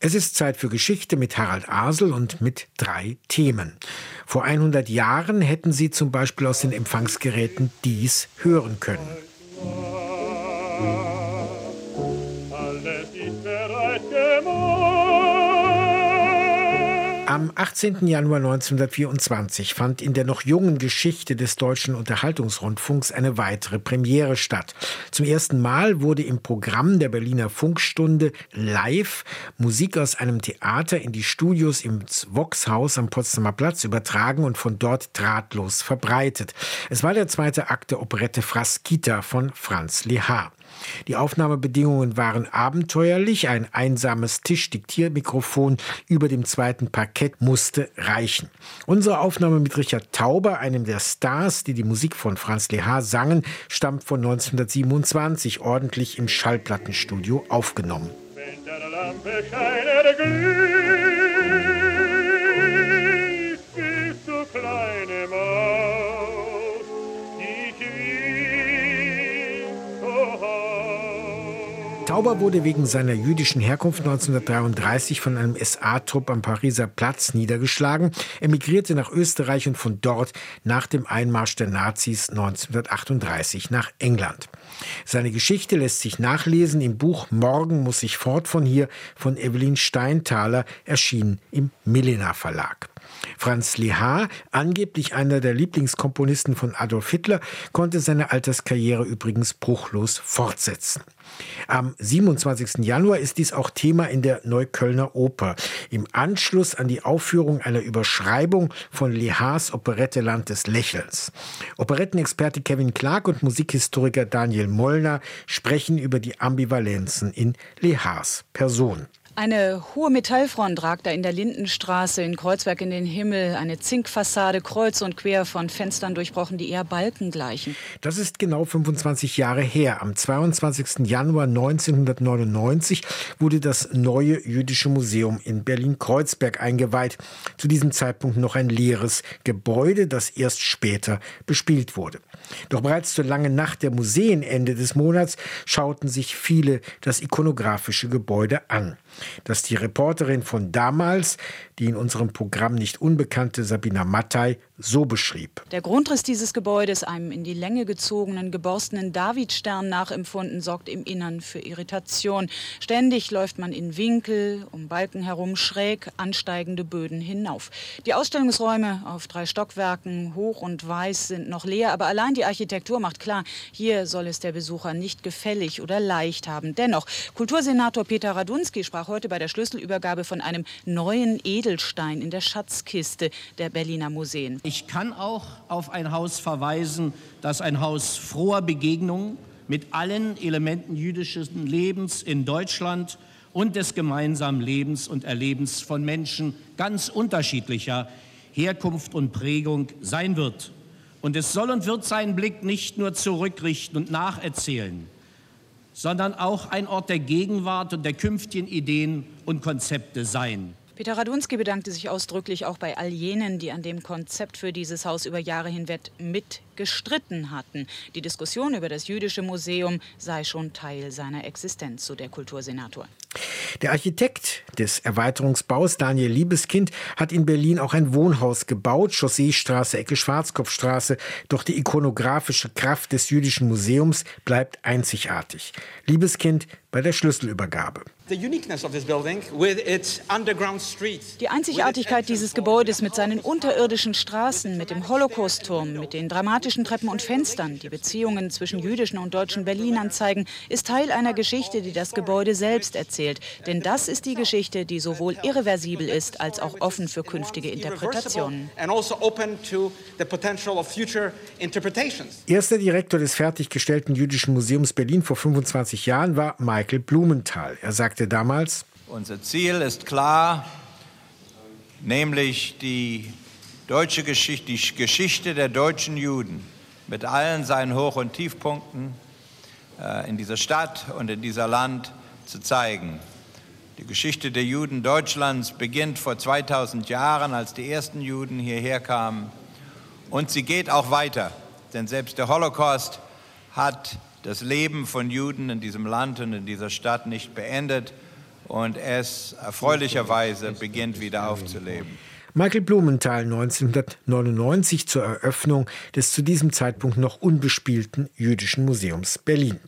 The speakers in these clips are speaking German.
Es ist Zeit für Geschichte mit Harald Asel und mit drei Themen. Vor 100 Jahren hätten Sie zum Beispiel aus den Empfangsgeräten dies hören können. Am 18. Januar 1924 fand in der noch jungen Geschichte des deutschen Unterhaltungsrundfunks eine weitere Premiere statt. Zum ersten Mal wurde im Programm der Berliner Funkstunde live Musik aus einem Theater in die Studios im Voxhaus am Potsdamer Platz übertragen und von dort drahtlos verbreitet. Es war der zweite Akt der Operette Frasquita von Franz Lehar. Die Aufnahmebedingungen waren abenteuerlich. Ein einsames Tischdiktiermikrofon über dem zweiten Parkett musste reichen. Unsere Aufnahme mit Richard Tauber, einem der Stars, die die Musik von Franz Lehar sangen, stammt von 1927, ordentlich im Schallplattenstudio aufgenommen. Wenn der Lampe scheine Tauber wurde wegen seiner jüdischen Herkunft 1933 von einem SA-Trupp am Pariser Platz niedergeschlagen, emigrierte nach Österreich und von dort nach dem Einmarsch der Nazis 1938 nach England. Seine Geschichte lässt sich nachlesen im Buch Morgen muss ich fort von hier von Evelyn Steinthaler, erschienen im Milena Verlag. Franz Lehar, angeblich einer der Lieblingskomponisten von Adolf Hitler, konnte seine Alterskarriere übrigens bruchlos fortsetzen. Am 27. Januar ist dies auch Thema in der Neuköllner Oper. Im Anschluss an die Aufführung einer Überschreibung von Lehars Operette Land des Lächelns. Operettenexperte Kevin Clark und Musikhistoriker Daniel Mollner sprechen über die Ambivalenzen in Lehars Person. Eine hohe Metallfront ragt da in der Lindenstraße in Kreuzberg in den Himmel. Eine Zinkfassade kreuz und quer von Fenstern durchbrochen, die eher Balken gleichen. Das ist genau 25 Jahre her. Am 22. Januar 1999 wurde das neue jüdische Museum in Berlin-Kreuzberg eingeweiht. Zu diesem Zeitpunkt noch ein leeres Gebäude, das erst später bespielt wurde. Doch bereits zur langen Nacht der Museen Ende des Monats schauten sich viele das ikonografische Gebäude an das die Reporterin von damals, die in unserem Programm nicht unbekannte Sabina Mattei, so beschrieb. Der Grundriss dieses Gebäudes, einem in die Länge gezogenen, geborstenen Davidstern nachempfunden, sorgt im Innern für Irritation. Ständig läuft man in Winkel, um Balken herum, schräg ansteigende Böden hinauf. Die Ausstellungsräume auf drei Stockwerken, hoch und weiß, sind noch leer, aber allein die Architektur macht klar, hier soll es der Besucher nicht gefällig oder leicht haben. Dennoch, Kultursenator Peter Radunski sprach heute bei der Schlüsselübergabe von einem neuen Edelstein in der Schatzkiste der Berliner Museen. Ich kann auch auf ein Haus verweisen, das ein Haus froher Begegnungen mit allen Elementen jüdischen Lebens in Deutschland und des gemeinsamen Lebens und Erlebens von Menschen ganz unterschiedlicher Herkunft und Prägung sein wird. Und es soll und wird seinen Blick nicht nur zurückrichten und nacherzählen, sondern auch ein Ort der Gegenwart und der künftigen Ideen und Konzepte sein. Peter Radunski bedankte sich ausdrücklich auch bei all jenen, die an dem Konzept für dieses Haus über Jahre hinweg mit gestritten hatten. Die Diskussion über das jüdische Museum sei schon Teil seiner Existenz, so der Kultursenator. Der Architekt des Erweiterungsbaus, Daniel Liebeskind, hat in Berlin auch ein Wohnhaus gebaut, Chausseestraße, Ecke Schwarzkopfstraße. Doch die ikonografische Kraft des jüdischen Museums bleibt einzigartig. Liebeskind bei der Schlüsselübergabe. Die Einzigartigkeit dieses Gebäudes mit seinen unterirdischen Straßen, mit dem Holocaust-Turm, mit den dramatischen Treppen und Fenstern, die Beziehungen zwischen jüdischen und deutschen Berlinern zeigen, ist Teil einer Geschichte, die das Gebäude selbst erzählt. Denn das ist die Geschichte, die sowohl irreversibel ist als auch offen für künftige Interpretationen. Also Erster Direktor des fertiggestellten Jüdischen Museums Berlin vor 25 Jahren war Michael Blumenthal. Er sagte damals, unser Ziel ist klar, nämlich die deutsche Geschichte, die Geschichte der deutschen Juden mit allen seinen Hoch- und Tiefpunkten äh, in dieser Stadt und in dieser Land zu zeigen. Die Geschichte der Juden Deutschlands beginnt vor 2000 Jahren, als die ersten Juden hierher kamen. Und sie geht auch weiter, denn selbst der Holocaust hat das Leben von Juden in diesem Land und in dieser Stadt nicht beendet. und es erfreulicherweise beginnt wieder aufzuleben. Michael Blumenthal 1999 zur Eröffnung des zu diesem Zeitpunkt noch unbespielten Jüdischen Museums Berlin.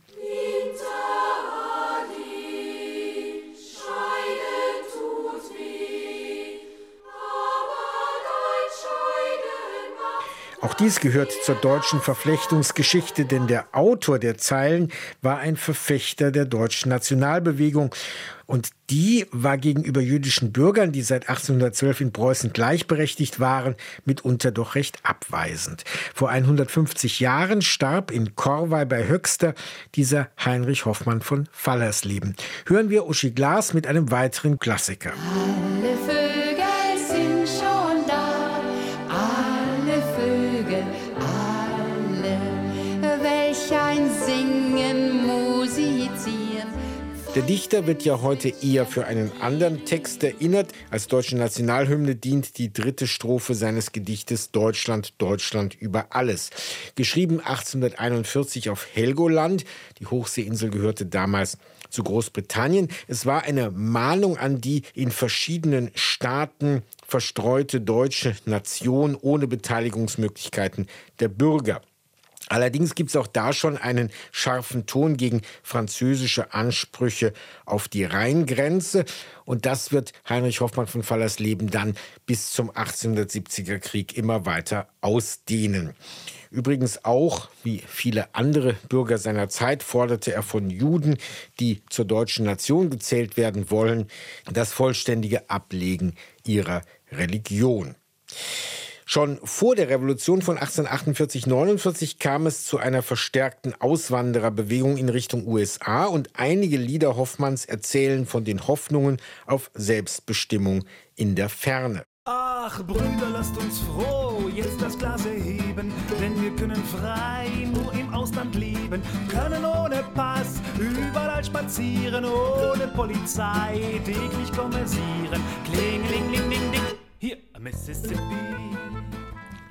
Auch dies gehört zur deutschen Verflechtungsgeschichte, denn der Autor der Zeilen war ein Verfechter der deutschen Nationalbewegung. Und die war gegenüber jüdischen Bürgern, die seit 1812 in Preußen gleichberechtigt waren, mitunter doch recht abweisend. Vor 150 Jahren starb in Korvey bei Höxter dieser Heinrich Hoffmann von Fallersleben. Hören wir Uschi Glas mit einem weiteren Klassiker. Der Dichter wird ja heute eher für einen anderen Text erinnert. Als deutsche Nationalhymne dient die dritte Strophe seines Gedichtes Deutschland, Deutschland über alles. Geschrieben 1841 auf Helgoland. Die Hochseeinsel gehörte damals zu Großbritannien. Es war eine Mahnung an die in verschiedenen Staaten verstreute deutsche Nation ohne Beteiligungsmöglichkeiten der Bürger. Allerdings gibt es auch da schon einen scharfen Ton gegen französische Ansprüche auf die Rheingrenze. Und das wird Heinrich Hoffmann von Fallersleben dann bis zum 1870er Krieg immer weiter ausdehnen. Übrigens auch, wie viele andere Bürger seiner Zeit, forderte er von Juden, die zur deutschen Nation gezählt werden wollen, das vollständige Ablegen ihrer Religion. Schon vor der Revolution von 1848-49 kam es zu einer verstärkten Auswandererbewegung in Richtung USA und einige Lieder Hoffmanns erzählen von den Hoffnungen auf Selbstbestimmung in der Ferne. Ach, Brüder, lasst uns froh jetzt das Glas erheben, denn wir können frei nur im Ausland leben, können ohne Pass überall spazieren, ohne Polizei täglich kommerzieren. Klingeling, hier, Mississippi.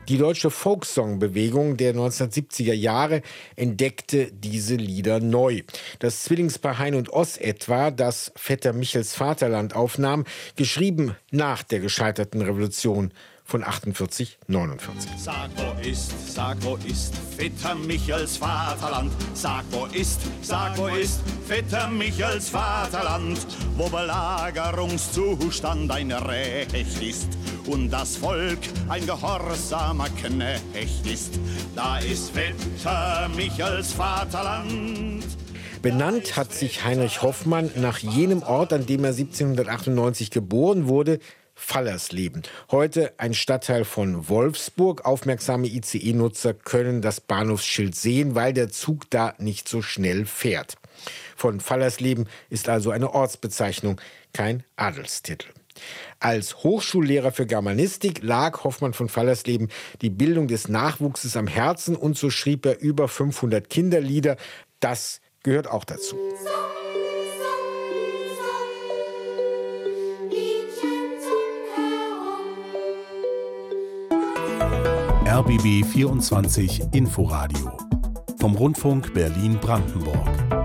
Die deutsche Folksong-Bewegung der 1970er Jahre entdeckte diese Lieder neu. Das Zwillingspaar Hein und Oss etwa, das Vetter Michels Vaterland aufnahm, geschrieben nach der gescheiterten Revolution von 48, 49. Sag, wo ist, sag, wo ist Vetter Michels Vaterland? Sag, wo ist, sag, wo ist Vetter Michels Vaterland? Wo Belagerungszustand ein Recht ist und das Volk ein gehorsamer Knecht ist. Da ist Vetter Michels Vaterland. Benannt hat sich Heinrich Hoffmann nach jenem Ort, an dem er 1798 geboren wurde, Fallersleben. Heute ein Stadtteil von Wolfsburg. Aufmerksame ICE-Nutzer können das Bahnhofsschild sehen, weil der Zug da nicht so schnell fährt. Von Fallersleben ist also eine Ortsbezeichnung, kein Adelstitel. Als Hochschullehrer für Germanistik lag Hoffmann von Fallersleben die Bildung des Nachwuchses am Herzen und so schrieb er über 500 Kinderlieder. Das gehört auch dazu. RBB 24 Inforadio vom Rundfunk Berlin-Brandenburg.